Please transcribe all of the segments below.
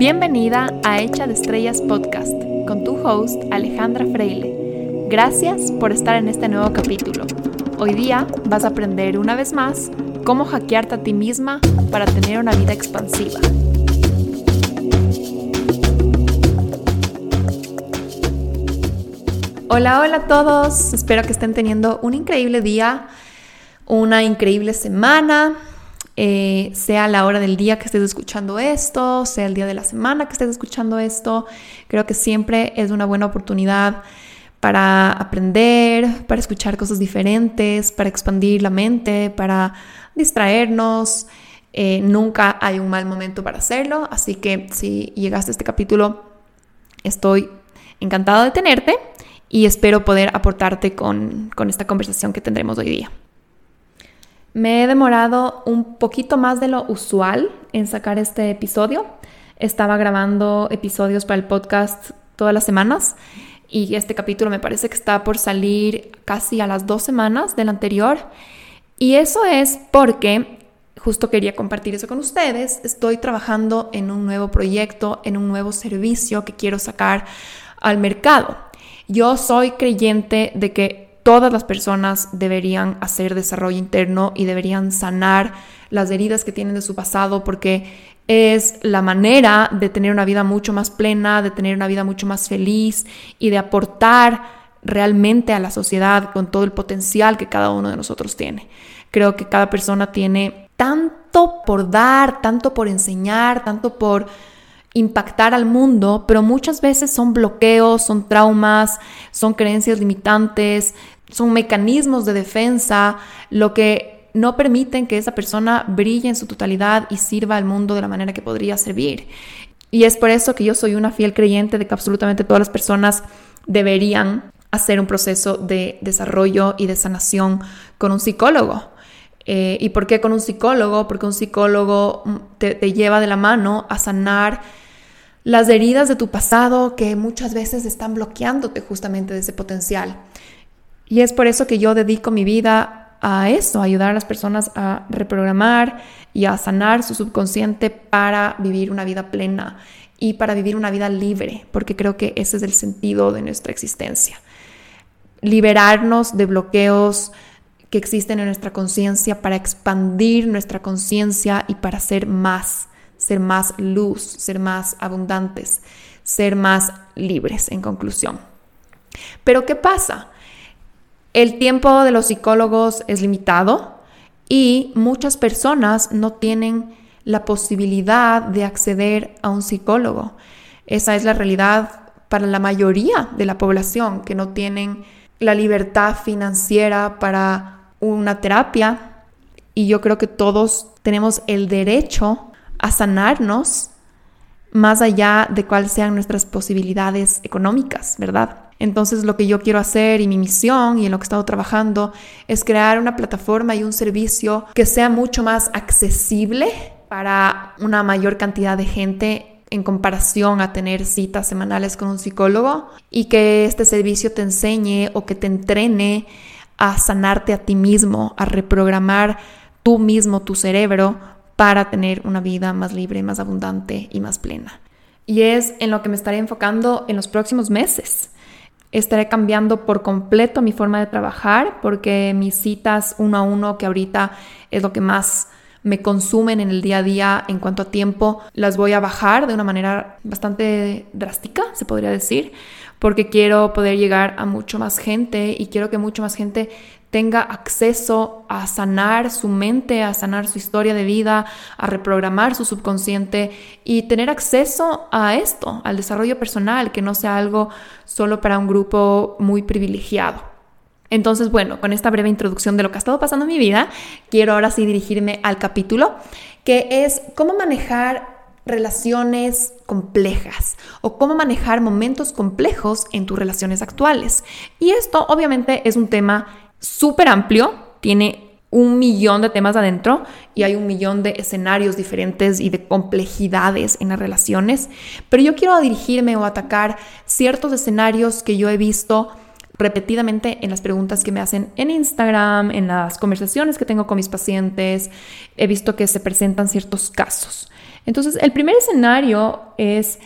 Bienvenida a Hecha de Estrellas Podcast con tu host Alejandra Freile. Gracias por estar en este nuevo capítulo. Hoy día vas a aprender una vez más cómo hackearte a ti misma para tener una vida expansiva. Hola, hola a todos. Espero que estén teniendo un increíble día, una increíble semana, eh, sea la hora del día que estés escuchando esto, sea el día de la semana que estés escuchando esto. Creo que siempre es una buena oportunidad para aprender, para escuchar cosas diferentes, para expandir la mente, para distraernos. Eh, nunca hay un mal momento para hacerlo, así que si llegaste a este capítulo, estoy encantada de tenerte y espero poder aportarte con, esta conversación que tendremos hoy día. Me he demorado un poquito más de lo usual en sacar este episodio. Estaba grabando episodios para el podcast todas las semanas y este capítulo me parece que está por salir casi a las dos semanas del anterior. Y eso es porque justo quería compartir eso con ustedes. Estoy trabajando en un nuevo proyecto, en un nuevo servicio que quiero sacar al mercado. Yo soy creyente de que todas las personas deberían hacer desarrollo interno y deberían sanar las heridas que tienen de su pasado porque es la manera de tener una vida mucho más plena, de tener una vida mucho más feliz y de aportar realmente a la sociedad con todo el potencial que cada uno de nosotros tiene. Creo que cada persona tiene tanto por dar, tanto por enseñar, tanto por impactar al mundo, pero muchas veces son bloqueos, son traumas, son creencias limitantes, son mecanismos de defensa, lo que no permiten que esa persona brille en su totalidad y sirva al mundo de la manera que podría servir. Y es por eso que yo soy una fiel creyente de que absolutamente todas las personas deberían hacer un proceso de desarrollo y de sanación con un psicólogo. Eh, ¿Y por qué con un psicólogo? Porque un psicólogo mm, te lleva de la mano a sanar las heridas de tu pasado que muchas veces están bloqueándote justamente de ese potencial. Y es por eso que yo dedico mi vida a eso, a ayudar a las personas a reprogramar y a sanar su subconsciente para vivir una vida plena y para vivir una vida libre, porque creo que ese es el sentido de nuestra existencia. Liberarnos de bloqueos que existen en nuestra conciencia para expandir nuestra conciencia y para ser más ser más luz, ser más abundantes, ser más libres, en conclusión. Pero ¿qué pasa? El tiempo de los psicólogos es limitado y muchas personas no tienen la posibilidad de acceder a un psicólogo. Esa es la realidad para la mayoría de la población que no tienen la libertad financiera para una terapia. Y yo creo que todos tenemos el derecho a sanarnos más allá de cuáles sean nuestras posibilidades económicas, ¿verdad? Entonces lo que yo quiero hacer y mi misión y en lo que he estado trabajando es crear una plataforma y un servicio que sea mucho más accesible para una mayor cantidad de gente en comparación a tener citas semanales con un psicólogo y que este servicio te enseñe o que te entrene a sanarte a ti mismo, a reprogramar tú mismo tu cerebro para tener una vida más libre, más abundante y más plena. Y es en lo que me estaré enfocando en los próximos meses. Estaré cambiando por completo mi forma de trabajar porque mis citas uno a uno, que ahorita es lo que más me consumen en el día a día en cuanto a tiempo, las voy a bajar de una manera bastante drástica, se podría decir, porque quiero poder llegar a mucho más gente y quiero que mucho más gente tenga acceso a sanar su mente, a sanar su historia de vida, a reprogramar su subconsciente y tener acceso a esto, al desarrollo personal, que no sea algo solo para un grupo muy privilegiado. Entonces, bueno, con esta breve introducción de lo que ha estado pasando en mi vida, quiero ahora sí dirigirme al capítulo, que es cómo manejar relaciones complejas o cómo manejar momentos complejos en tus relaciones actuales. Y esto obviamente es un tema súper amplio, tiene un millón de temas adentro y hay un millón de escenarios diferentes y de complejidades en las relaciones, pero yo quiero dirigirme o atacar ciertos escenarios que yo he visto repetidamente en las preguntas que me hacen en Instagram, en las conversaciones que tengo con mis pacientes, he visto que se presentan ciertos casos. Entonces, el primer escenario es,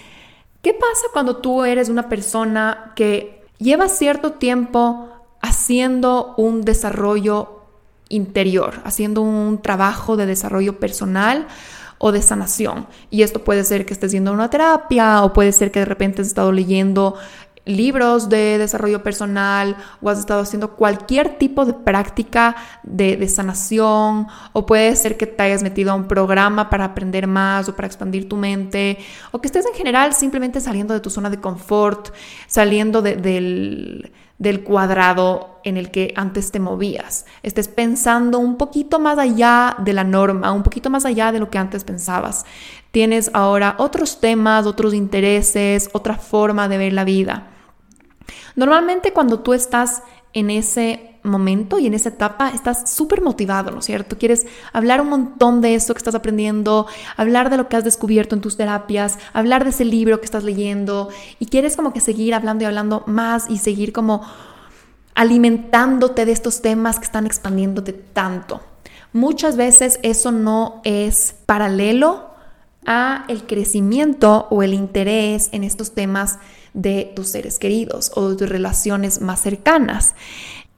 ¿qué pasa cuando tú eres una persona que lleva cierto tiempo haciendo un desarrollo interior, haciendo un trabajo de desarrollo personal o de sanación. Y esto puede ser que estés yendo a una terapia o puede ser que de repente has estado leyendo libros de desarrollo personal o has estado haciendo cualquier tipo de práctica de, de, sanación o puede ser que te hayas metido a un programa para aprender más o para expandir tu mente o que estés en general simplemente saliendo de tu zona de confort, saliendo del, del cuadrado en el que antes te movías. Estés pensando un poquito más allá de la norma, un poquito más allá de lo que antes pensabas. Tienes ahora otros temas, otros intereses, otra forma de ver la vida. Normalmente cuando tú estás en ese momento y en esa etapa estás súper motivado, ¿no es cierto? Quieres hablar un montón de eso que estás aprendiendo, hablar de lo que has descubierto en tus terapias, hablar de ese libro que estás leyendo y quieres como que seguir hablando y hablando más y seguir como alimentándote de estos temas que están expandiéndote tanto. Muchas veces eso no es paralelo a el crecimiento o el interés en estos temas de tus seres queridos o de tus relaciones más cercanas.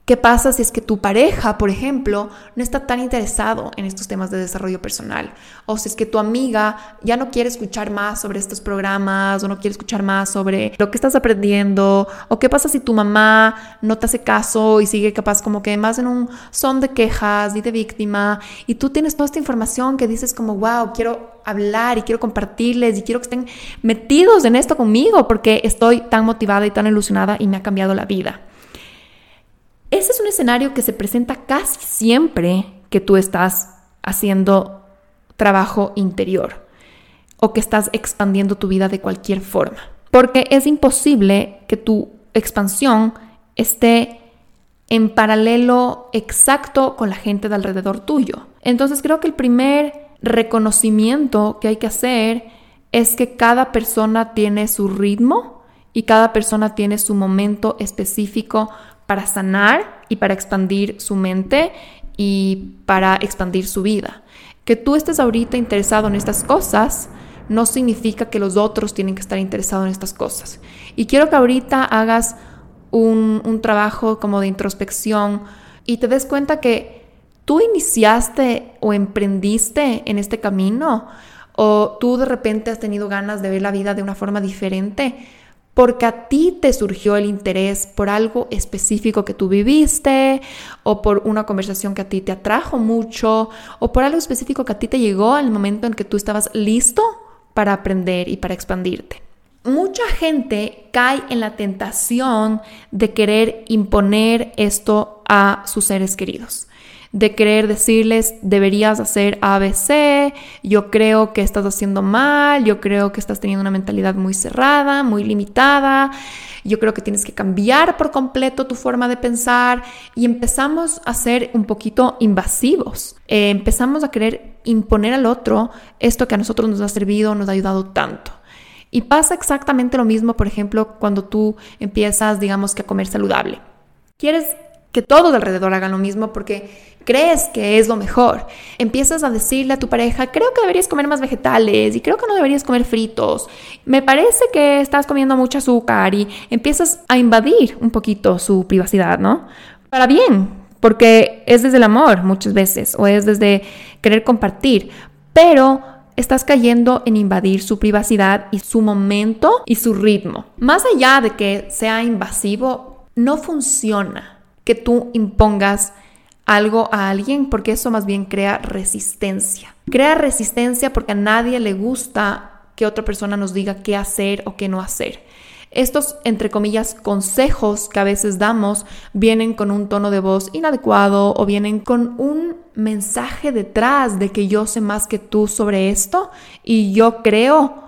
¿Qué pasa si es que tu pareja, por ejemplo, no está tan interesado en estos temas de desarrollo personal? O si es que tu amiga ya no quiere escuchar más sobre estos programas o no quiere escuchar más sobre lo que estás aprendiendo? ¿O qué pasa si tu mamá no te hace caso y sigue capaz como que más en un son de quejas y de víctima y tú tienes toda esta información que dices como, wow, quiero hablar y quiero compartirles y quiero que estén metidos en esto conmigo porque estoy tan motivada y tan ilusionada y me ha cambiado la vida? Ese es un escenario que se presenta casi siempre que tú estás haciendo trabajo interior o que estás expandiendo tu vida de cualquier forma. Porque es imposible que tu expansión esté en paralelo exacto con la gente de alrededor tuyo. Entonces creo que el primer reconocimiento que hay que hacer es que cada persona tiene su ritmo y cada persona tiene su momento específico para sanar y para expandir su mente y para expandir su vida. Que tú estés ahorita interesado en estas cosas no significa que los otros tienen que estar interesados en estas cosas. Y quiero que ahorita hagas un, un trabajo como de introspección y te des cuenta que tú iniciaste o emprendiste en este camino o tú de repente has tenido ganas de ver la vida de una forma diferente porque a ti te surgió el interés por algo específico que tú viviste o por una conversación que a ti te atrajo mucho o por algo específico que a ti te llegó al momento en que tú estabas listo para aprender y para expandirte. Mucha gente cae en la tentación de querer imponer esto a sus seres queridos de querer decirles deberías hacer ABC, yo creo que estás haciendo mal, yo creo que estás teniendo una mentalidad muy cerrada, muy limitada, yo creo que tienes que cambiar por completo tu forma de pensar y empezamos a ser un poquito invasivos, eh, empezamos a querer imponer al otro esto que a nosotros nos ha servido, nos ha ayudado tanto. Y pasa exactamente lo mismo, por ejemplo, cuando tú empiezas, digamos que a comer saludable. Quieres que todos alrededor hagan lo mismo porque crees que es lo mejor. Empiezas a decirle a tu pareja, creo que deberías comer más vegetales y creo que no deberías comer fritos. Me parece que estás comiendo mucho azúcar y empiezas a invadir un poquito su privacidad, ¿no? Para bien, porque es desde el amor muchas veces o es desde querer compartir, pero estás cayendo en invadir su privacidad y su momento y su ritmo. Más allá de que sea invasivo, no funciona que tú impongas algo a alguien porque eso más bien crea resistencia. Crea resistencia porque a nadie le gusta que otra persona nos diga qué hacer o qué no hacer. Estos, entre comillas, consejos que a veces damos vienen con un tono de voz inadecuado o vienen con un mensaje detrás de que yo sé más que tú sobre esto y yo creo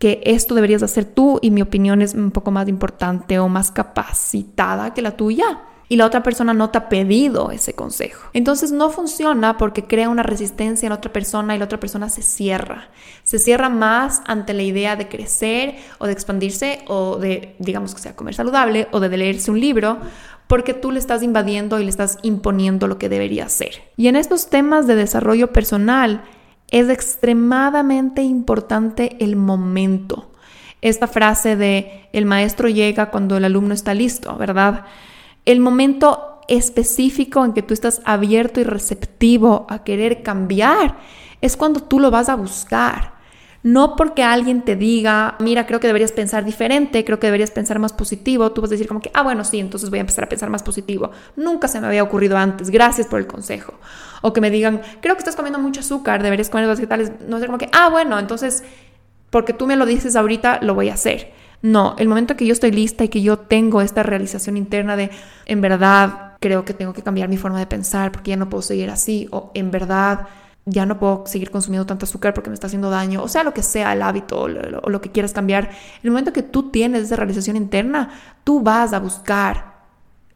que esto deberías hacer tú y mi opinión es un poco más importante o más capacitada que la tuya. Y la otra persona no te ha pedido ese consejo. Entonces no funciona porque crea una resistencia en otra persona y la otra persona se cierra. Se cierra más ante la idea de crecer o de expandirse o de, digamos que sea comer saludable o de leerse un libro porque tú le estás invadiendo y le estás imponiendo lo que debería hacer. Y en estos temas de desarrollo personal es extremadamente importante el momento. Esta frase de el maestro llega cuando el alumno está listo, ¿verdad? El momento específico en que tú estás abierto y receptivo a querer cambiar es cuando tú lo vas a buscar. No porque alguien te diga, mira, creo que deberías pensar diferente, creo que deberías pensar más positivo, tú vas a decir como que, ah, bueno, sí, entonces voy a empezar a pensar más positivo. Nunca se me había ocurrido antes, gracias por el consejo. O que me digan, creo que estás comiendo mucho azúcar, deberías comer vegetales. No sé, como que, ah, bueno, entonces, porque tú me lo dices ahorita, lo voy a hacer. No, el momento que yo estoy lista y que yo tengo esta realización interna de, en verdad, creo que tengo que cambiar mi forma de pensar porque ya no puedo seguir así, o en verdad, ya no puedo seguir consumiendo tanto azúcar porque me está haciendo daño, o sea, lo que sea el hábito o lo, lo que quieras cambiar, el momento que tú tienes esa realización interna, tú vas a buscar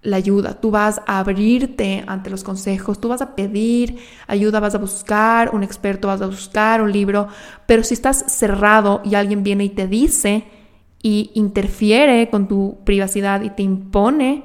la ayuda, tú vas a abrirte ante los consejos, tú vas a pedir ayuda, vas a buscar un experto, vas a buscar un libro, pero si estás cerrado y alguien viene y te dice, y interfiere con tu privacidad y te impone,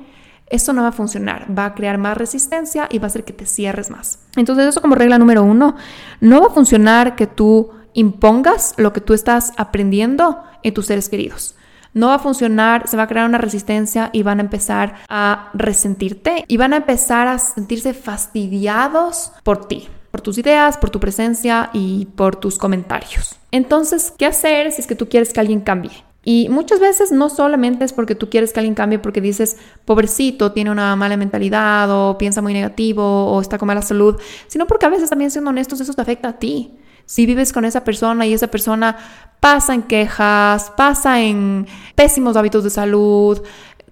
eso no va a funcionar, va a crear más resistencia y va a hacer que te cierres más. Entonces eso como regla número uno, no va a funcionar que tú impongas lo que tú estás aprendiendo en tus seres queridos. No va a funcionar, se va a crear una resistencia y van a empezar a resentirte y van a empezar a sentirse fastidiados por ti por tus ideas, por tu presencia y por tus comentarios. Entonces, ¿qué hacer si es que tú quieres que alguien cambie? Y muchas veces no solamente es porque tú quieres que alguien cambie porque dices, pobrecito, tiene una mala mentalidad o piensa muy negativo o está con mala salud, sino porque a veces también siendo honestos eso te afecta a ti. Si vives con esa persona y esa persona pasa en quejas, pasa en pésimos hábitos de salud,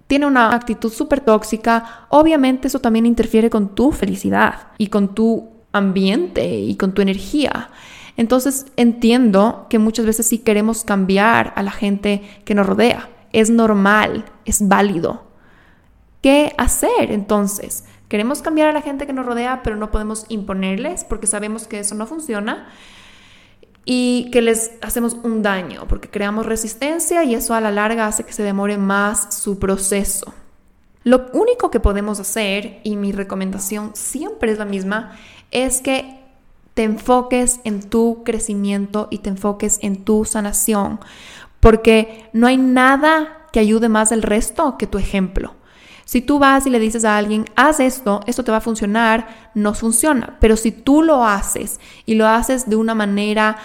tiene una actitud súper tóxica, obviamente eso también interfiere con tu felicidad y con tu ambiente y con tu energía. Entonces entiendo que muchas veces sí queremos cambiar a la gente que nos rodea. Es normal, es válido. ¿Qué hacer entonces? Queremos cambiar a la gente que nos rodea, pero no podemos imponerles porque sabemos que eso no funciona y que les hacemos un daño porque creamos resistencia y eso a la larga hace que se demore más su proceso. Lo único que podemos hacer, y mi recomendación siempre es la misma, es que te enfoques en tu crecimiento y te enfoques en tu sanación, porque no hay nada que ayude más al resto que tu ejemplo. Si tú vas y le dices a alguien, haz esto, esto te va a funcionar, no funciona. Pero si tú lo haces y lo haces de una manera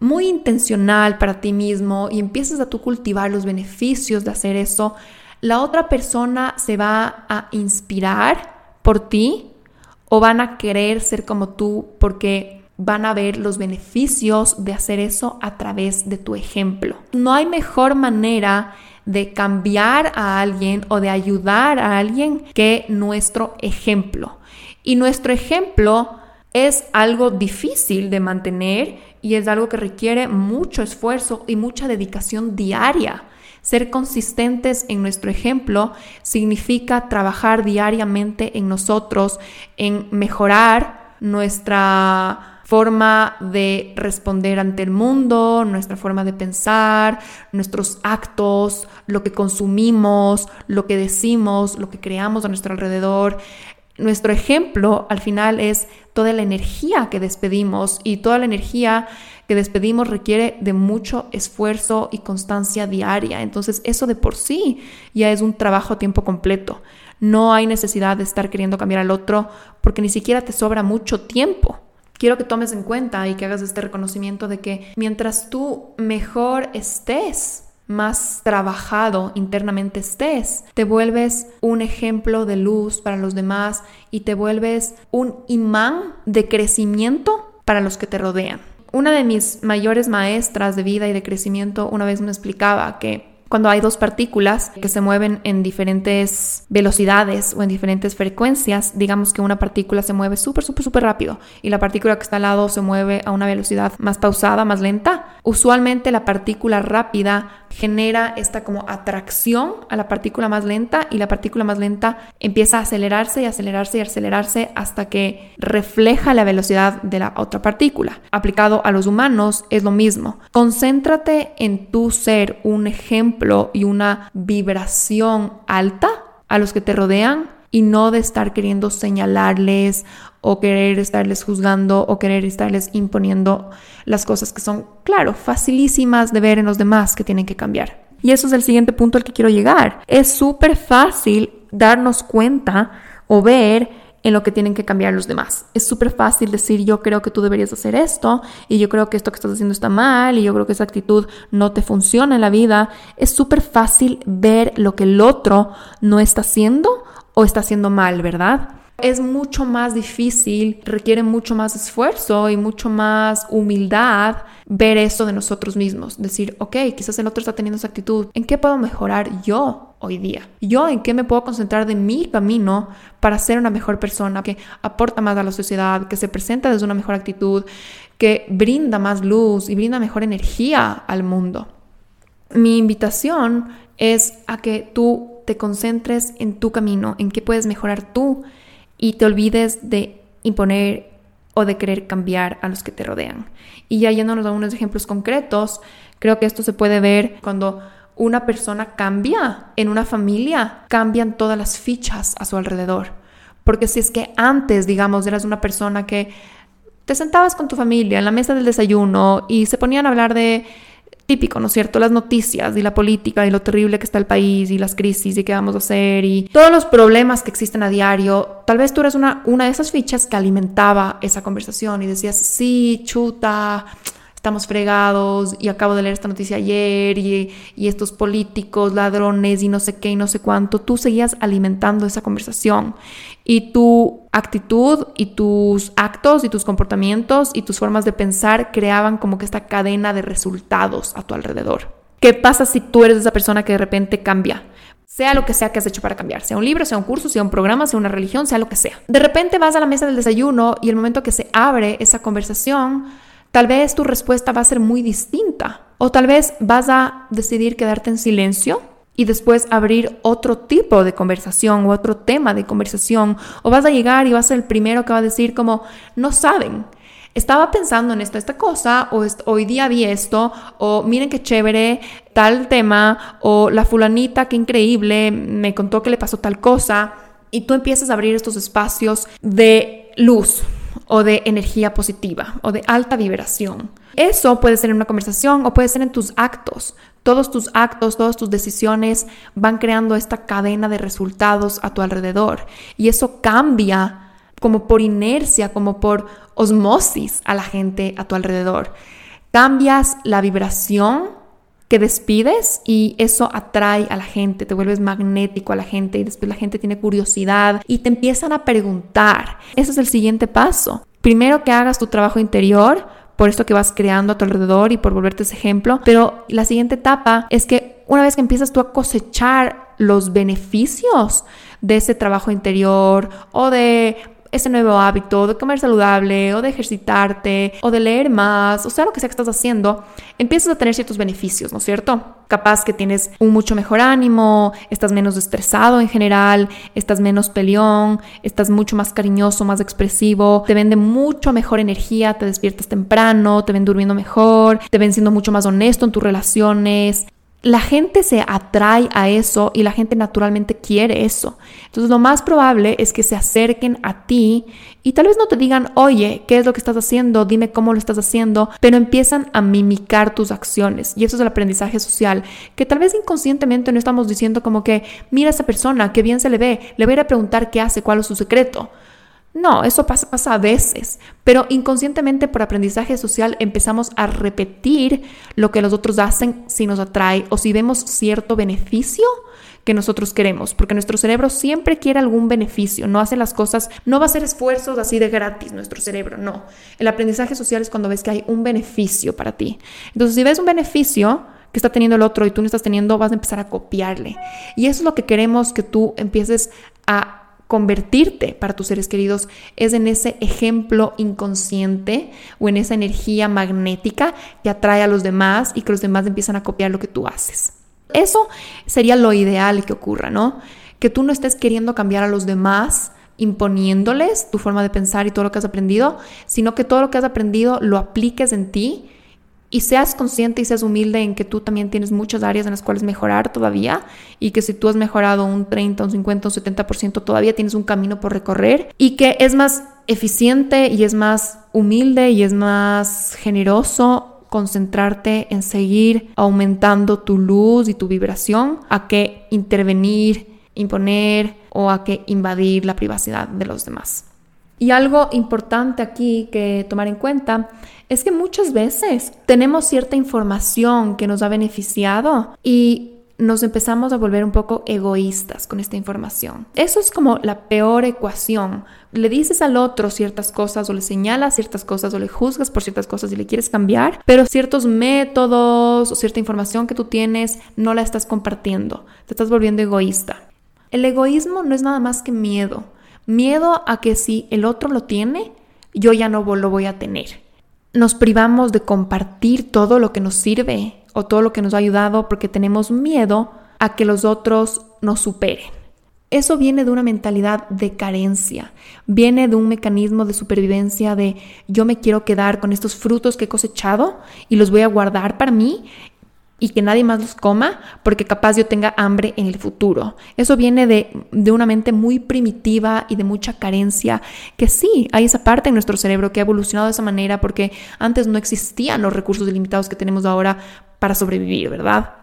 muy intencional para ti mismo y empiezas a cultivar los beneficios de hacer eso, la otra persona se va a inspirar por ti o van a querer ser como tú porque van a ver los beneficios de hacer eso a través de tu ejemplo. No hay mejor manera de cambiar a alguien o de ayudar a alguien que nuestro ejemplo. Y nuestro ejemplo es algo difícil de mantener y es algo que requiere mucho esfuerzo y mucha dedicación diaria. Ser consistentes en nuestro ejemplo significa trabajar diariamente en nosotros, en mejorar nuestra forma de responder ante el mundo, nuestra forma de pensar, nuestros actos, lo que consumimos, lo que decimos, lo que creamos a nuestro alrededor. Nuestro ejemplo al final es toda la energía que despedimos y toda la energía que despedimos requiere de mucho esfuerzo y constancia diaria. Entonces eso de por sí ya es un trabajo a tiempo completo. No hay necesidad de estar queriendo cambiar al otro porque ni siquiera te sobra mucho tiempo. Quiero que tomes en cuenta y que hagas este reconocimiento de que mientras tú mejor estés, más trabajado internamente estés, te vuelves un ejemplo de luz para los demás y te vuelves un imán de crecimiento para los que te rodean una de mis mayores maestras de vida y de crecimiento una vez me explicaba que cuando hay dos partículas que se mueven en diferentes velocidades o en diferentes frecuencias, digamos que una partícula se mueve súper, súper, súper rápido y la partícula que está al lado se mueve a una velocidad más pausada, más lenta, usualmente la partícula rápida genera esta como atracción a la partícula más lenta y la partícula más lenta empieza a acelerarse y acelerarse y acelerarse hasta que refleja la velocidad de la otra partícula. Aplicado a los humanos es lo mismo. Concéntrate en tu ser un ejemplo y una vibración alta a los que te rodean y no de estar queriendo señalarles o querer estarles juzgando o querer estarles imponiendo las cosas que son, claro, facilísimas de ver en los demás que tienen que cambiar. Y eso es el siguiente punto al que quiero llegar. Es súper fácil darnos cuenta o ver en lo que tienen que cambiar los demás. Es súper fácil decir yo creo que tú deberías hacer esto y yo creo que esto que estás haciendo está mal y yo creo que esa actitud no te funciona en la vida. Es súper fácil ver lo que el otro no está haciendo o está haciendo mal, ¿verdad? Es mucho más difícil, requiere mucho más esfuerzo y mucho más humildad ver eso de nosotros mismos. Decir, ok, quizás el otro está teniendo esa actitud. ¿En qué puedo mejorar yo hoy día? ¿Yo en qué me puedo concentrar de mi camino para ser una mejor persona que aporta más a la sociedad, que se presenta desde una mejor actitud, que brinda más luz y brinda mejor energía al mundo? Mi invitación es a que tú te concentres en tu camino, en qué puedes mejorar tú y te olvides de imponer o de querer cambiar a los que te rodean. Y ya yéndonos a unos ejemplos concretos, creo que esto se puede ver cuando una persona cambia en una familia, cambian todas las fichas a su alrededor. Porque si es que antes, digamos, eras una persona que te sentabas con tu familia en la mesa del desayuno y se ponían a hablar de típico, ¿no es cierto? Las noticias y la política y lo terrible que está el país y las crisis y qué vamos a hacer y todos los problemas que existen a diario. Tal vez tú eres una, una de esas fichas que alimentaba esa conversación y decías, sí, chuta, estamos fregados y acabo de leer esta noticia ayer y, y, estos políticos, ladrones y no sé qué y no sé cuánto, tú seguías alimentando esa conversación y tu actitud y tus actos y tus comportamientos y tus formas de pensar creaban como que esta cadena de resultados a tu alrededor. ¿Qué pasa si tú eres esa persona que de repente cambia? sea lo que sea que has hecho para cambiar, sea un libro, sea un curso, sea un programa, sea una religión, sea lo que sea. De repente vas a la mesa del desayuno y el momento que se abre esa conversación, Tal vez tu respuesta va a ser muy distinta. O tal vez vas a decidir quedarte en silencio y después abrir otro tipo de conversación o otro tema de conversación. O vas a llegar y vas a ser el primero que va a decir como no saben. Estaba pensando en esta, esta cosa, o hoy día vi esto, o miren qué chévere tal tema, o la fulanita, qué increíble, me contó que le pasó tal cosa, y tú empiezas a abrir estos espacios de luz, o de energía positiva o de alta vibración. Eso puede ser en una conversación o puede ser en tus actos. Todos tus actos, todas tus decisiones van creando esta cadena de resultados a tu alrededor y eso cambia como por inercia, como por osmosis a la gente a tu alrededor. Cambias la vibración que despides y eso atrae a la gente, te vuelves magnético a la gente y después la gente tiene curiosidad y te empiezan a preguntar. Ese es el siguiente paso. Primero que hagas tu trabajo interior, por esto que vas creando a tu alrededor y por volverte ese ejemplo, pero la siguiente etapa es que una vez que empiezas tú a cosechar los beneficios de ese trabajo interior o de ese nuevo hábito de comer saludable o de ejercitarte o de leer más, o sea, lo que sea que estás haciendo, empiezas a tener ciertos beneficios, ¿no es cierto? Capaz que tienes un mucho mejor ánimo, estás menos estresado en general, estás menos peleón, estás mucho más cariñoso, más expresivo, te vende mucho mejor energía, te despiertas temprano, te ven durmiendo mejor, te ven siendo mucho más honesto en tus relaciones, la gente se atrae a eso y la gente naturalmente quiere eso. Entonces lo más probable es que se acerquen a ti y tal vez no te digan, oye, ¿qué es lo que estás haciendo? Dime cómo lo estás haciendo, pero empiezan a mimicar tus acciones. Y eso es el aprendizaje social, que tal vez inconscientemente no estamos diciendo como que, mira a esa persona, qué bien se le ve, le voy a ir a preguntar qué hace, cuál es su secreto. No, eso pasa, a veces, pero inconscientemente por aprendizaje social empezamos a repetir lo que los otros hacen si nos atrae o si vemos cierto beneficio que nosotros queremos, porque nuestro cerebro siempre quiere algún beneficio, no hace las cosas, no va a hacer esfuerzos así de gratis nuestro cerebro, no. El aprendizaje social es cuando ves que hay un beneficio para ti. Entonces, si ves un beneficio, que está teniendo el otro y tú no estás teniendo, vas a empezar a copiarle. Y eso es lo que queremos que tú empieces a convertirte para tus seres queridos es en ese ejemplo inconsciente o en esa energía magnética que atrae a los demás y que los demás empiezan a copiar lo que tú haces. Eso sería lo ideal que ocurra, ¿no? Que tú no estés queriendo cambiar a los demás imponiéndoles tu forma de pensar y todo lo que has aprendido, sino que todo lo que has aprendido lo apliques en ti y seas consciente y seas humilde en que tú también tienes muchas áreas en las cuales mejorar todavía y que si tú has mejorado un 30, un 50, un 70%, todavía tienes un camino por recorrer y que es más eficiente y es más humilde y es más generoso concentrarte en seguir aumentando tu luz y tu vibración a que intervenir, imponer o a que invadir la privacidad de los demás. Y algo importante aquí que tomar en cuenta es que muchas veces tenemos cierta información que nos ha beneficiado y nos empezamos a volver un poco egoístas con esta información. Eso es como la peor ecuación. Le dices al otro ciertas cosas o le señalas ciertas cosas o le juzgas por ciertas cosas y le quieres cambiar, pero ciertos métodos o cierta información que tú tienes no la estás compartiendo. Te estás volviendo egoísta. El egoísmo no es nada más que miedo. Miedo a que si el otro lo tiene, yo ya no lo voy a tener. Nos privamos de compartir todo lo que nos sirve o todo lo que nos ha ayudado porque tenemos miedo a que los otros nos superen. Eso viene de una mentalidad de carencia, viene de un mecanismo de supervivencia de yo me quiero quedar con estos frutos que he cosechado y los voy a guardar para mí y que nadie más los coma porque capaz yo tenga hambre en el futuro. Eso viene de, de, una mente muy primitiva y de mucha carencia, que sí, hay esa parte en nuestro cerebro que ha evolucionado de esa manera porque antes no existían los recursos ilimitados que tenemos ahora para sobrevivir, ¿verdad?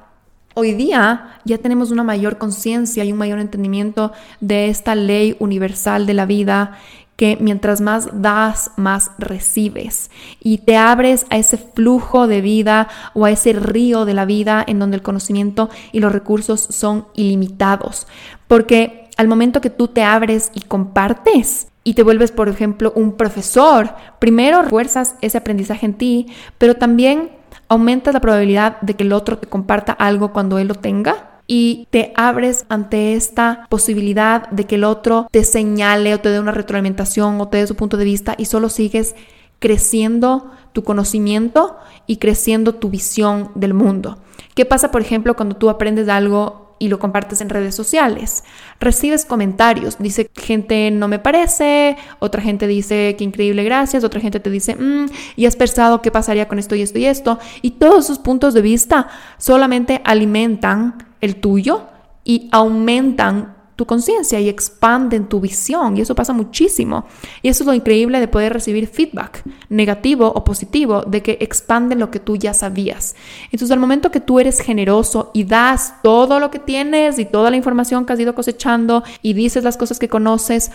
Hoy día ya tenemos una mayor conciencia y un mayor entendimiento de esta ley universal de la vida que mientras más das, más recibes. Y te abres a ese flujo de vida o a ese río de la vida en donde el conocimiento y los recursos son ilimitados. Porque al momento que tú te abres y compartes, y te vuelves, por ejemplo, un profesor, primero refuerzas ese aprendizaje en ti, pero también aumentas la probabilidad de que el otro te comparta algo cuando él lo tenga y te abres ante esta posibilidad de que el otro te señale o te dé una retroalimentación o te dé su punto de vista y solo sigues creciendo tu conocimiento y creciendo tu visión del mundo. ¿Qué pasa, por ejemplo, cuando tú aprendes algo y lo compartes en redes sociales? Recibes comentarios, dice gente no me parece, otra gente dice qué increíble gracias, otra gente te dice mm, y has pensado qué pasaría con esto y esto y esto y todos esos puntos de vista solamente alimentan el tuyo y aumentan tu conciencia y expanden tu visión. Y eso pasa muchísimo. Y eso es lo increíble de poder recibir feedback, negativo o positivo, de que expanden lo que tú ya sabías. Entonces, al momento que tú eres generoso y das todo lo que tienes y toda la información que has ido cosechando y dices las cosas que conoces,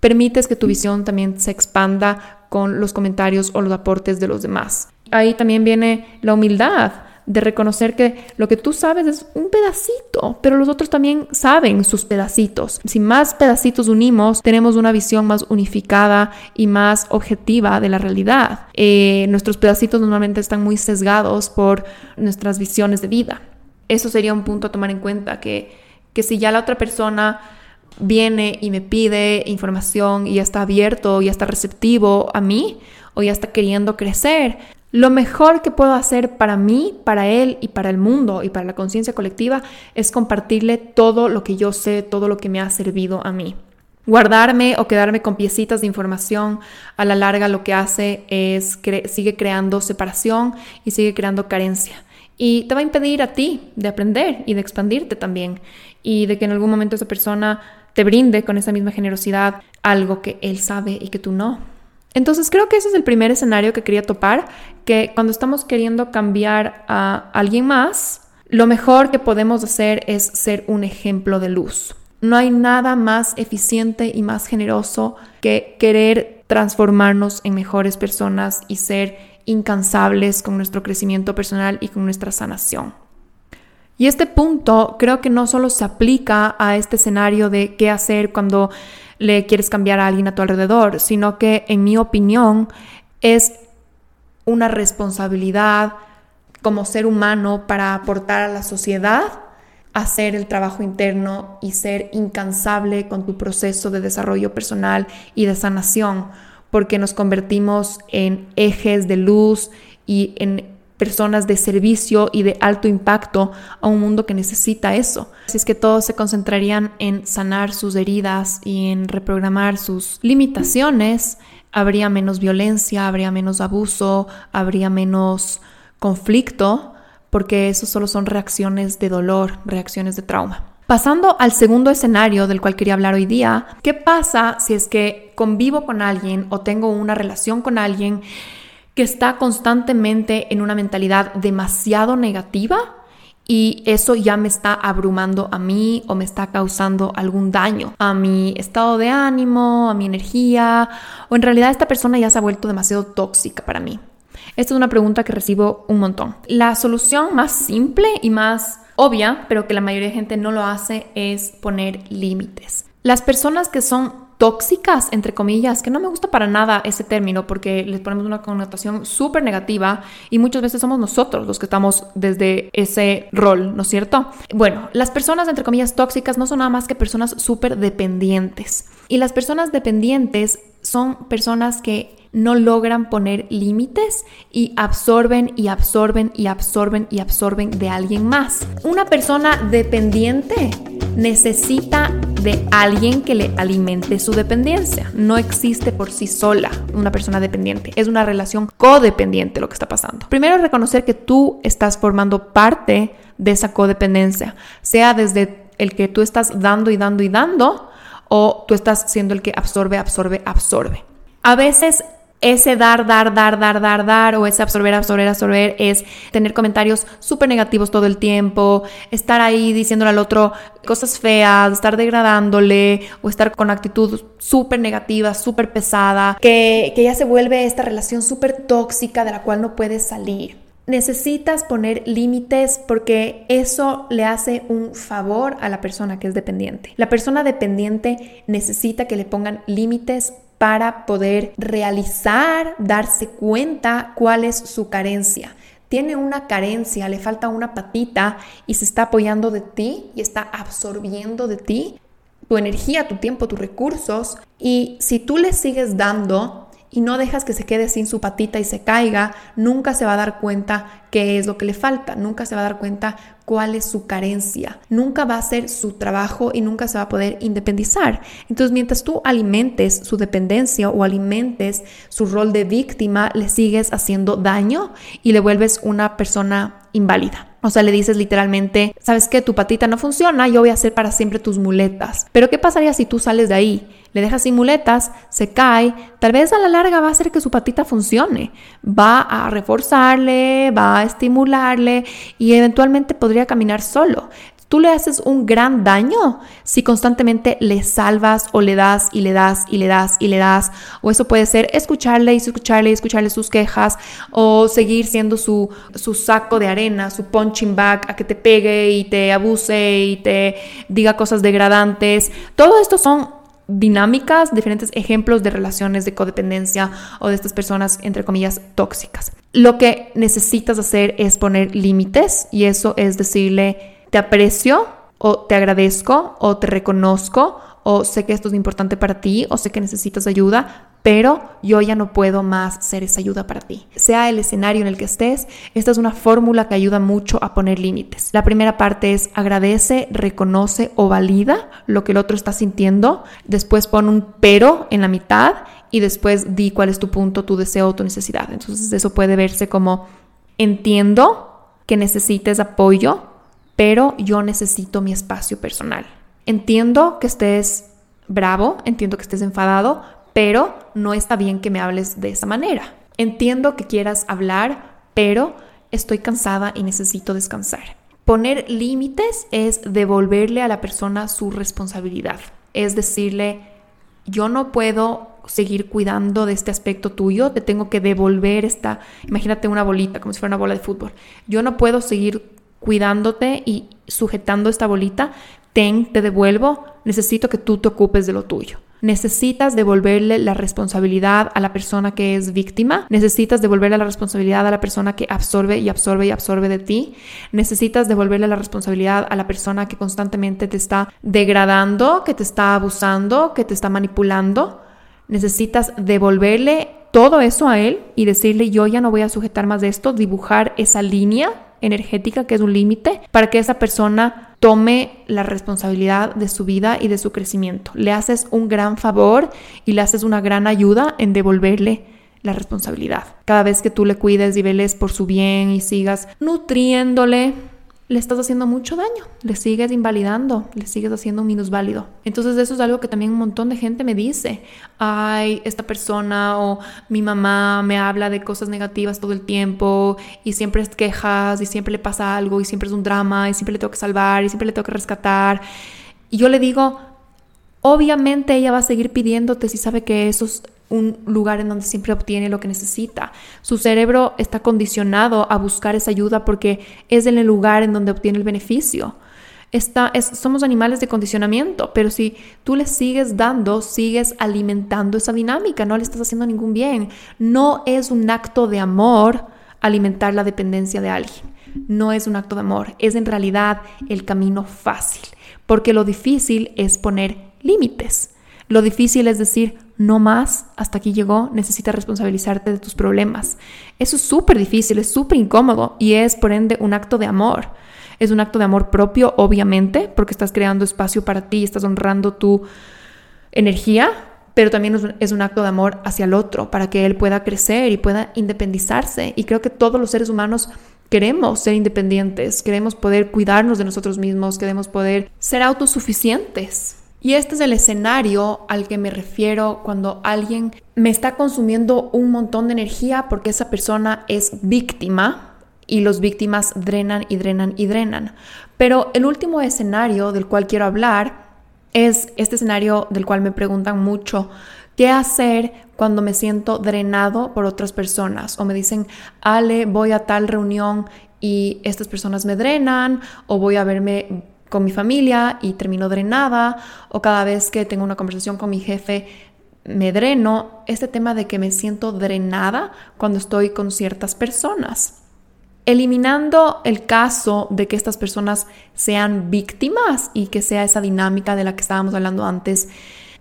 permites que tu visión también se expanda con los comentarios o los aportes de los demás. Ahí también viene la humildad de reconocer que lo que tú sabes es un pedacito, pero los otros también saben sus pedacitos. Si más pedacitos unimos, tenemos una visión más unificada y más objetiva de la realidad. Eh, nuestros pedacitos normalmente están muy sesgados por nuestras visiones de vida. Eso sería un punto a tomar en cuenta, que, que si ya la otra persona viene y me pide información y ya está abierto, ya está receptivo a mí o ya está queriendo crecer, lo mejor que puedo hacer para mí, para él y para el mundo y para la conciencia colectiva es compartirle todo lo que yo sé, todo lo que me ha servido a mí. Guardarme o quedarme con piecitas de información a la larga lo que hace es que sigue creando separación y sigue creando carencia. Y te va a impedir a ti de aprender y de expandirte también. Y de que en algún momento esa persona te brinde con esa misma generosidad algo que él sabe y que tú no. Entonces creo que ese es el primer escenario que quería topar, que cuando estamos queriendo cambiar a alguien más, lo mejor que podemos hacer es ser un ejemplo de luz. No hay nada más eficiente y más generoso que querer transformarnos en mejores personas y ser incansables con nuestro crecimiento personal y con nuestra sanación. Y este punto creo que no solo se aplica a este escenario de qué hacer cuando le quieres cambiar a alguien a tu alrededor, sino que en mi opinión es una responsabilidad como ser humano para aportar a la sociedad, hacer el trabajo interno y ser incansable con tu proceso de desarrollo personal y de sanación, porque nos convertimos en ejes de luz y en personas de servicio y de alto impacto a un mundo que necesita eso. Así es que todos se concentrarían en sanar sus heridas y en reprogramar sus limitaciones, habría menos violencia, habría menos abuso, habría menos conflicto, porque eso solo son reacciones de dolor, reacciones de trauma. Pasando al segundo escenario del cual quería hablar hoy día, ¿qué pasa si es que convivo con alguien o tengo una relación con alguien que está constantemente en una mentalidad demasiado negativa y eso ya me está abrumando a mí o me está causando algún daño a mi estado de ánimo, a mi energía o en realidad esta persona ya se ha vuelto demasiado tóxica para mí. Esta es una pregunta que recibo un montón. La solución más simple y más obvia, pero que la mayoría de gente no lo hace, es poner límites. Las personas que son tóxicas, entre comillas, que no me gusta para nada ese término porque les ponemos una connotación súper negativa y muchas veces somos nosotros los que estamos desde ese rol, ¿no es cierto? Bueno, las personas, entre comillas, tóxicas no son nada más que personas súper dependientes. Y las personas dependientes son personas que no logran poner límites y absorben y absorben y absorben y absorben de alguien más. Una persona dependiente necesita de alguien que le alimente su dependencia. No existe por sí sola una persona dependiente. Es una relación codependiente lo que está pasando. Primero reconocer que tú estás formando parte de esa codependencia, sea desde el que tú estás dando y dando y dando o tú estás siendo el que absorbe, absorbe, absorbe. A veces ese dar, dar, dar, dar, dar, dar o ese absorber, absorber, absorber es tener comentarios súper negativos todo el tiempo, estar ahí diciéndole al otro cosas feas, estar degradándole o estar con actitud súper negativa, súper pesada, que, que ya se vuelve esta relación súper tóxica de la cual no puedes salir. Necesitas poner límites porque eso le hace un favor a la persona que es dependiente. La persona dependiente necesita que le pongan límites para poder realizar, darse cuenta cuál es su carencia. Tiene una carencia, le falta una patita y se está apoyando de ti y está absorbiendo de ti tu energía, tu tiempo, tus recursos. Y si tú le sigues dando, y no dejas que se quede sin su patita y se caiga, nunca se va a dar cuenta qué es lo que le falta, nunca se va a dar cuenta cuál es su carencia, nunca va a hacer su trabajo y nunca se va a poder independizar. Entonces, mientras tú alimentes su dependencia o alimentes su rol de víctima, le sigues haciendo daño y le vuelves una persona inválida. O sea, le dices literalmente, ¿sabes qué? Tu patita no funciona, yo voy a hacer para siempre tus muletas. Pero ¿qué pasaría si tú sales de ahí? Le dejas sin muletas, se cae, tal vez a la larga va a hacer que su patita funcione, va a reforzarle, va a estimularle y eventualmente podría caminar solo. Tú le haces un gran daño si constantemente le salvas o le das y le das y le das y le das. O eso puede ser escucharle y escucharle y escucharle sus quejas o seguir siendo su, su saco de arena, su punching bag a que te pegue y te abuse y te diga cosas degradantes. Todo esto son dinámicas, diferentes ejemplos de relaciones de codependencia o de estas personas, entre comillas, tóxicas. Lo que necesitas hacer es poner límites y eso es decirle, te aprecio o te agradezco o te reconozco o sé que esto es importante para ti o sé que necesitas ayuda, pero yo ya no puedo más ser esa ayuda para ti. Sea el escenario en el que estés, esta es una fórmula que ayuda mucho a poner límites. La primera parte es agradece, reconoce o valida lo que el otro está sintiendo, después pon un pero en la mitad y después di cuál es tu punto, tu deseo o tu necesidad. Entonces eso puede verse como entiendo que necesites apoyo, pero yo necesito mi espacio personal. Entiendo que estés bravo, entiendo que estés enfadado, pero no está bien que me hables de esa manera. Entiendo que quieras hablar, pero estoy cansada y necesito descansar. Poner límites es devolverle a la persona su responsabilidad. Es decirle, yo no puedo seguir cuidando de este aspecto tuyo, te tengo que devolver esta, imagínate una bolita, como si fuera una bola de fútbol. Yo no puedo seguir cuidándote y sujetando esta bolita, ten, te devuelvo, necesito que tú te ocupes de lo tuyo. necesitas devolverle la responsabilidad a la persona que es víctima, necesitas devolverle la responsabilidad a la persona que absorbe y absorbe y absorbe de ti, necesitas devolverle la responsabilidad a la persona que constantemente te está degradando, que te está abusando, que te está manipulando. Necesitas devolverle todo eso a él y decirle yo ya no voy a sujetar más de esto, dibujar esa línea energética que es un límite para que esa persona tome la responsabilidad de su vida y de su crecimiento. Le haces un gran favor y le haces una gran ayuda en devolverle la responsabilidad. Cada vez que tú le cuides y veles por su bien y sigas nutriéndole, le estás haciendo mucho daño, le sigues invalidando, le sigues haciendo un minusválido. Entonces eso es algo que también un montón de gente me dice, ay, esta persona o mi mamá me habla de cosas negativas todo el tiempo y siempre es quejas y siempre le pasa algo y siempre es un drama y siempre le tengo que salvar y siempre le tengo que rescatar. Y yo le digo, obviamente ella va a seguir pidiéndote si sabe que esos un lugar en donde siempre obtiene lo que necesita. Su cerebro está condicionado a buscar esa ayuda porque es en el lugar en donde obtiene el beneficio. Está, somos animales de condicionamiento, pero si tú le sigues dando, sigues alimentando esa dinámica, no le estás haciendo ningún bien. No es un acto de amor alimentar la dependencia de alguien. No es un acto de amor, es en realidad el camino fácil, porque lo difícil es poner límites. Lo difícil es decir, no más, hasta aquí llegó, necesitas responsabilizarte de tus problemas. Eso es súper difícil, es súper incómodo y es por ende un acto de amor. Es un acto de amor propio, obviamente, porque estás creando espacio para ti, estás honrando tu energía, pero también es un acto de amor hacia el otro, para que él pueda crecer y pueda independizarse. Y creo que todos los seres humanos queremos ser independientes, queremos poder cuidarnos de nosotros mismos, queremos poder ser autosuficientes. Y este es el escenario al que me refiero cuando alguien me está consumiendo un montón de energía porque esa persona es víctima y los víctimas drenan y drenan y drenan. Pero el último escenario del cual quiero hablar es este escenario del cual me preguntan mucho, ¿qué hacer cuando me siento drenado por otras personas? O me dicen, Ale, voy a tal reunión y estas personas me drenan, o voy a verme con mi familia y termino drenada, o cada vez que tengo una conversación con mi jefe me dreno, este tema de que me siento drenada cuando estoy con ciertas personas. Eliminando el caso de que estas personas sean víctimas y que sea esa dinámica de la que estábamos hablando antes,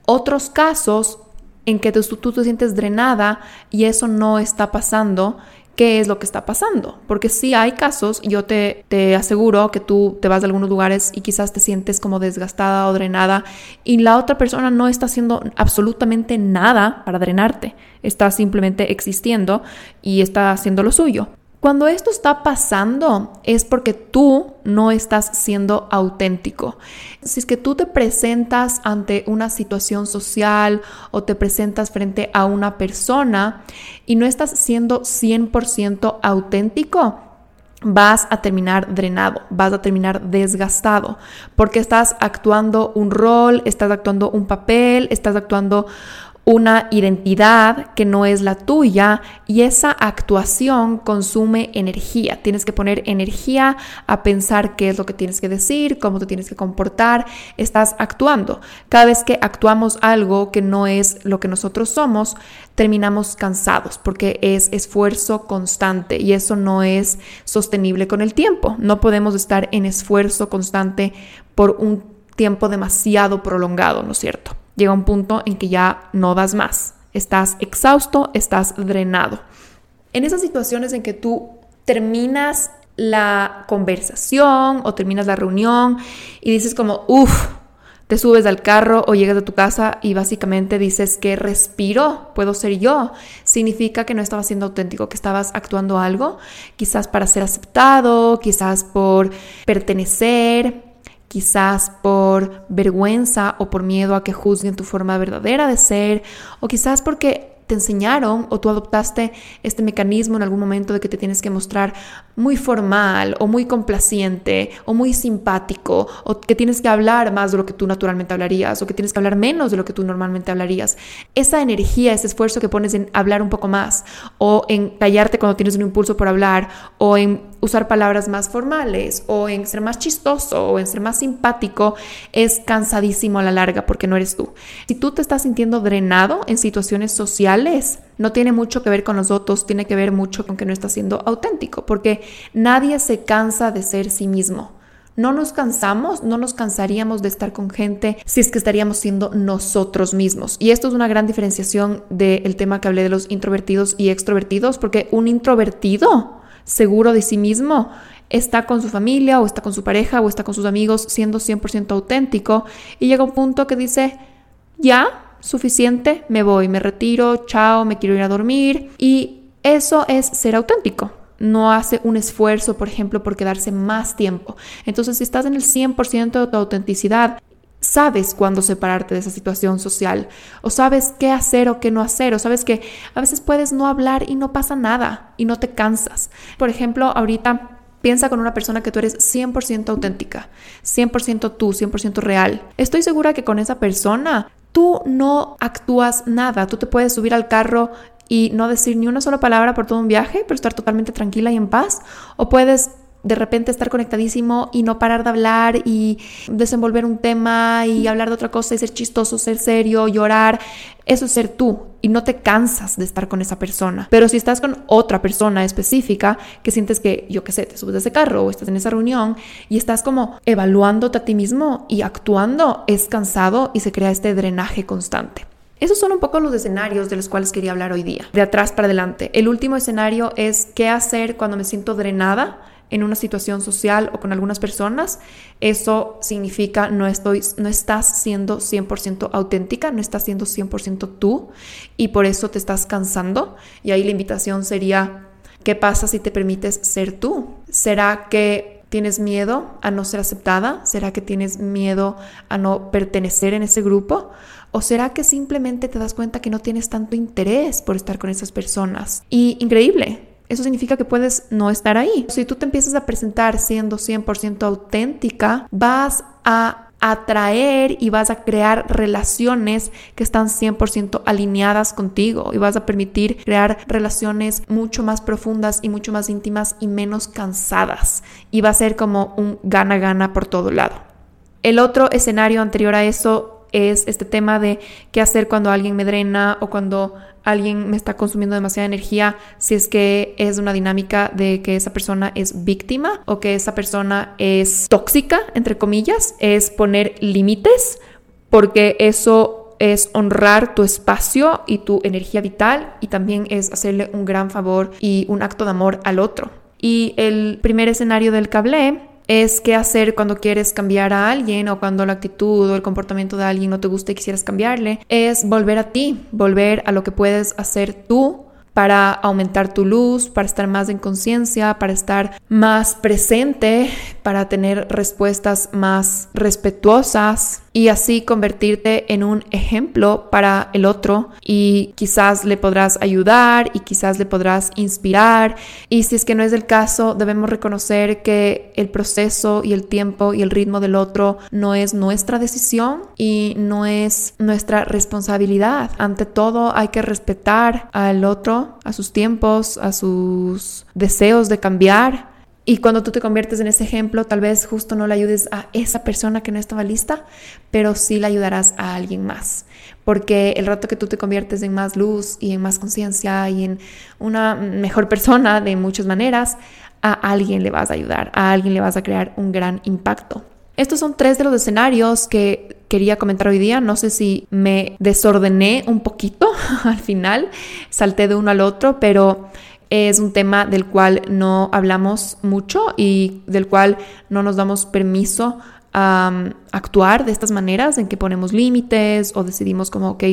otros casos en que tú, tú te sientes drenada y eso no está pasando qué es lo que está pasando. Porque si hay casos, yo te, te aseguro que tú te vas de algunos lugares y quizás te sientes como desgastada o drenada y la otra persona no está haciendo absolutamente nada para drenarte. Está simplemente existiendo y está haciendo lo suyo. Cuando esto está pasando es porque tú no estás siendo auténtico. Si es que tú te presentas ante una situación social o te presentas frente a una persona y no estás siendo 100% auténtico, vas a terminar drenado, vas a terminar desgastado, porque estás actuando un rol, estás actuando un papel, estás actuando una identidad que no es la tuya y esa actuación consume energía. Tienes que poner energía a pensar qué es lo que tienes que decir, cómo te tienes que comportar. Estás actuando. Cada vez que actuamos algo que no es lo que nosotros somos, terminamos cansados porque es esfuerzo constante y eso no es sostenible con el tiempo. No podemos estar en esfuerzo constante por un tiempo demasiado prolongado, ¿no es cierto? Llega un punto en que ya no das más. Estás exhausto, estás drenado. En esas situaciones en que tú terminas la conversación o terminas la reunión y dices como, uff, te subes al carro o llegas a tu casa y básicamente dices que respiro, puedo ser yo. Significa que no estabas siendo auténtico, que estabas actuando algo, quizás para ser aceptado, quizás por pertenecer, quizás por vergüenza o por miedo a que juzguen tu forma verdadera de ser, o quizás porque te enseñaron o tú adoptaste este mecanismo en algún momento de que te tienes que mostrar muy formal o muy complaciente o muy simpático o que tienes que hablar más de lo que tú naturalmente hablarías o que tienes que hablar menos de lo que tú normalmente hablarías. Esa energía, ese esfuerzo que pones en hablar un poco más o en callarte cuando tienes un impulso por hablar o en usar palabras más formales o en ser más chistoso o en ser más simpático es cansadísimo a la larga porque no eres tú. Si tú te estás sintiendo drenado en situaciones sociales, no tiene mucho que ver con los otros, tiene que ver mucho con que no estás siendo auténtico, porque nadie se cansa de ser sí mismo. No nos cansamos, no nos cansaríamos de estar con gente si es que estaríamos siendo nosotros mismos. Y esto es una gran diferenciación del tema que hablé de los introvertidos y extrovertidos, porque un introvertido seguro de sí mismo, está con su familia o está con su pareja o está con sus amigos siendo 100% auténtico y llega un punto que dice, ya, suficiente, me voy, me retiro, chao, me quiero ir a dormir y eso es ser auténtico. No hace un esfuerzo, por ejemplo, por quedarse más tiempo. Entonces, si estás en el 100% de tu autenticidad, sabes cuándo separarte de esa situación social, o sabes qué hacer o qué no hacer, o sabes que a veces puedes no hablar y no pasa nada y no te cansas. Por ejemplo, ahorita piensa con una persona que tú eres 100% auténtica, 100% tú, 100% real. Estoy segura que con esa persona tú no actúas nada, tú te puedes subir al carro y no decir ni una sola palabra por todo un viaje, pero estar totalmente tranquila y en paz, o puedes de repente estar conectadísimo y no parar de hablar y desenvolver un tema y hablar de otra cosa y ser chistoso, ser serio, llorar. Eso es ser tú y no te cansas de estar con esa persona. Pero si estás con otra persona específica que sientes que, yo qué sé, te subes de ese carro o estás en esa reunión y estás como evaluándote a ti mismo y actuando, es cansado y se crea este drenaje constante. Esos son un poco los escenarios de los cuales quería hablar hoy día, de atrás para adelante. El último escenario es qué hacer cuando me siento drenada en una situación social o con algunas personas, eso significa no, estoy, no estás siendo 100% auténtica, no estás siendo 100% tú y por eso te estás cansando. Y ahí la invitación sería, ¿qué pasa si te permites ser tú? ¿Será que tienes miedo a no ser aceptada? ¿Será que tienes miedo a no pertenecer en ese grupo? ¿O será que simplemente te das cuenta que no tienes tanto interés por estar con esas personas? Y increíble, eso significa que puedes no estar ahí. Si tú te empiezas a presentar siendo 100% auténtica, vas a atraer y vas a crear relaciones que están 100% alineadas contigo y vas a permitir crear relaciones mucho más profundas y mucho más íntimas y menos cansadas y va a ser como un gana-gana por todo lado. El otro escenario anterior a eso es este tema de qué hacer cuando alguien me drena o cuando alguien me está consumiendo demasiada energía, si es que es una dinámica de que esa persona es víctima o que esa persona es tóxica, entre comillas, es poner límites, porque eso es honrar tu espacio y tu energía vital y también es hacerle un gran favor y un acto de amor al otro. Y el primer escenario del cable es qué hacer cuando quieres cambiar a alguien o cuando la actitud o el comportamiento de alguien no te gusta y quisieras cambiarle, es volver a ti, volver a lo que puedes hacer tú para aumentar tu luz, para estar más en conciencia, para estar más presente, para tener respuestas más respetuosas y así convertirte en un ejemplo para el otro. Y quizás le podrás ayudar y quizás le podrás inspirar. Y si es que no es el caso debemos reconocer que el proceso y el tiempo y el ritmo del otro no es nuestra decisión y no es nuestra responsabilidad. Ante todo hay que respetar al otro, a sus tiempos, a sus deseos de cambiar y cuando tú te conviertes en ese ejemplo, tal vez justo no le ayudes a esa persona que no estaba lista, pero sí le ayudarás a alguien más. Porque el rato que tú te conviertes en más luz y en más conciencia y en una mejor persona de muchas maneras, a alguien le vas a ayudar, a alguien le vas a crear un gran impacto. Estos son tres de los escenarios que quería comentar hoy día. No sé si me desordené un poquito al final, salté de uno al otro, pero es un tema del cual no hablamos mucho y del cual no nos damos permiso a actuar de estas maneras en que ponemos límites o decidimos como, ok,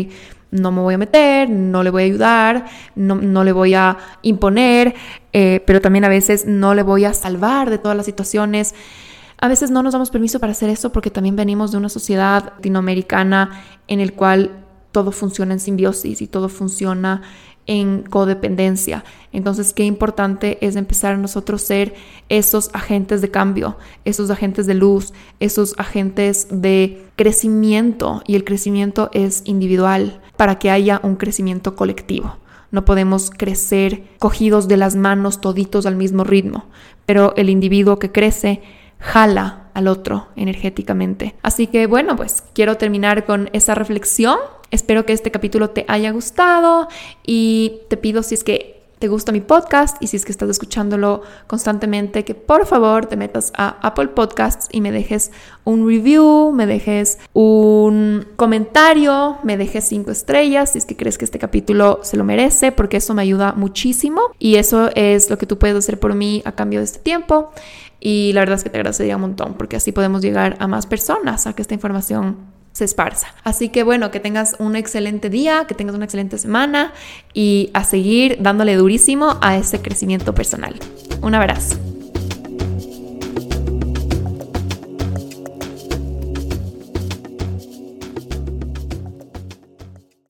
no me voy a meter, no le voy a ayudar, no, le voy a imponer, eh, pero también a veces no le voy a salvar de todas las situaciones. A veces no nos damos permiso para hacer eso porque también venimos de una sociedad latinoamericana en el cual todo funciona en simbiosis y todo funciona en codependencia. Entonces, qué importante es empezar a nosotros ser esos agentes de cambio, esos agentes de luz, esos agentes de crecimiento. Y el crecimiento es individual para que haya un crecimiento colectivo. No podemos crecer cogidos de las manos toditos al mismo ritmo, pero el individuo que crece jala al otro energéticamente. Así que bueno, pues quiero terminar con esa reflexión. Espero que este capítulo te haya gustado y te pido si es que te gusta mi podcast y si es que estás escuchándolo constantemente, que por favor te metas a Apple Podcasts y me dejes un review, me dejes un comentario, me dejes cinco estrellas si es que crees que este capítulo se lo merece, porque eso me ayuda muchísimo y eso es lo que tú puedes hacer por mí a cambio de este tiempo. Y la verdad es que te agradecería un montón, porque así podemos llegar a más personas, a que esta información se esparza. Así que bueno, que tengas un excelente día, que tengas una excelente semana y a seguir dándole durísimo a ese crecimiento personal. Un abrazo.